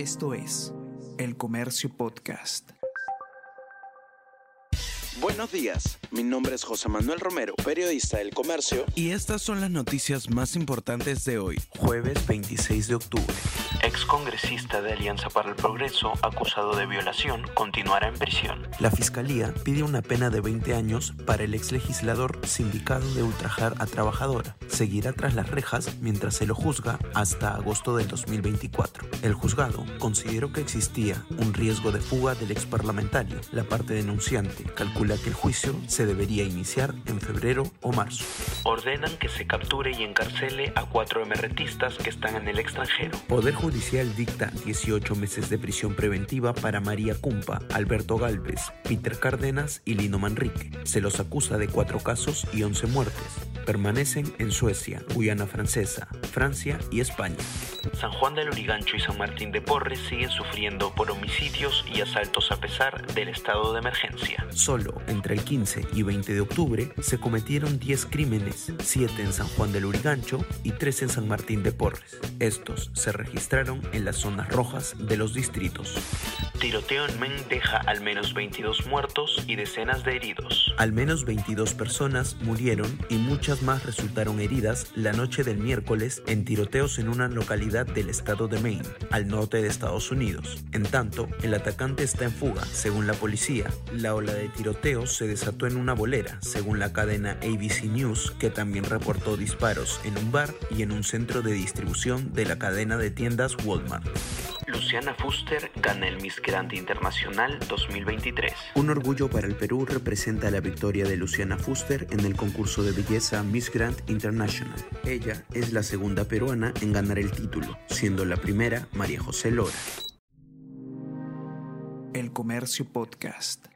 Esto es El Comercio Podcast. Buenos días, mi nombre es José Manuel Romero, periodista del Comercio. Y estas son las noticias más importantes de hoy, jueves 26 de octubre. Excongresista de Alianza para el Progreso, acusado de violación, continuará en prisión. La Fiscalía pide una pena de 20 años para el exlegislador sindicado de ultrajar a trabajadora. Seguirá tras las rejas mientras se lo juzga hasta agosto del 2024. El juzgado consideró que existía un riesgo de fuga del exparlamentario. La parte denunciante calcula que el juicio se debería iniciar en febrero o marzo. Ordenan que se capture y encarcele a cuatro emerretistas que están en el extranjero. Poder Judicial dicta 18 meses de prisión preventiva para María Cumpa, Alberto Galvez, Peter Cárdenas y Lino Manrique. Se los acusa de cuatro casos y 11 muertes. Permanecen en Suecia, Guyana Francesa, Francia y España. San Juan del Urigancho y San Martín de Porres siguen sufriendo por homicidios y asaltos a pesar del estado de emergencia. Solo entre el 15 y 20 de octubre se cometieron 10 crímenes, 7 en San Juan del Urigancho y 3 en San Martín de Porres. Estos se registraron en las zonas rojas de los distritos. Tiroteo en Men deja al menos 22 muertos y decenas de heridos. Al menos 22 personas murieron y muchas más resultaron heridas la noche del miércoles en tiroteos en una localidad del estado de Maine, al norte de Estados Unidos. En tanto, el atacante está en fuga, según la policía. La ola de tiroteos se desató en una bolera, según la cadena ABC News, que también reportó disparos en un bar y en un centro de distribución de la cadena de tiendas Walmart. Luciana Fuster gana el Miss Grande Internacional 2023. Un orgullo para el Perú representa la victoria de Luciana Fuster en el concurso de belleza Miss Grand International. Ella es la segunda peruana en ganar el título, siendo la primera María José Lora. El Comercio Podcast.